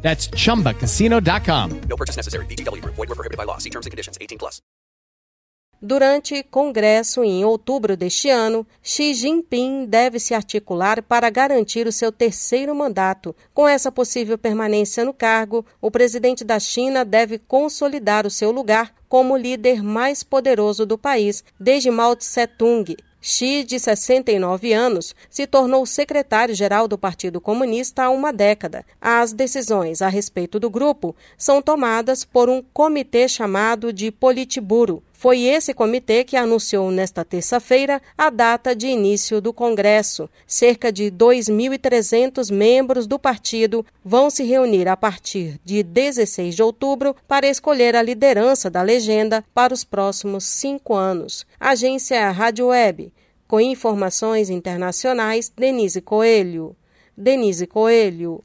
That's chumbacasino.com. No purchase necessary. VGW Group. Void were prohibited by law. See terms and conditions. 18 plus. Durante congresso em outubro deste ano, Xi Jinping deve se articular para garantir o seu terceiro mandato. Com essa possível permanência no cargo, o presidente da China deve consolidar o seu lugar como líder mais poderoso do país desde Mao Tse-tung, Xi, de 69 anos, se tornou secretário-geral do Partido Comunista há uma década. As decisões a respeito do grupo são tomadas por um comitê chamado de Politburo. Foi esse comitê que anunciou nesta terça-feira a data de início do Congresso. Cerca de 2.300 membros do partido vão se reunir a partir de 16 de outubro para escolher a liderança da legenda para os próximos cinco anos. Agência Rádio Web. Com informações internacionais, Denise Coelho. Denise Coelho.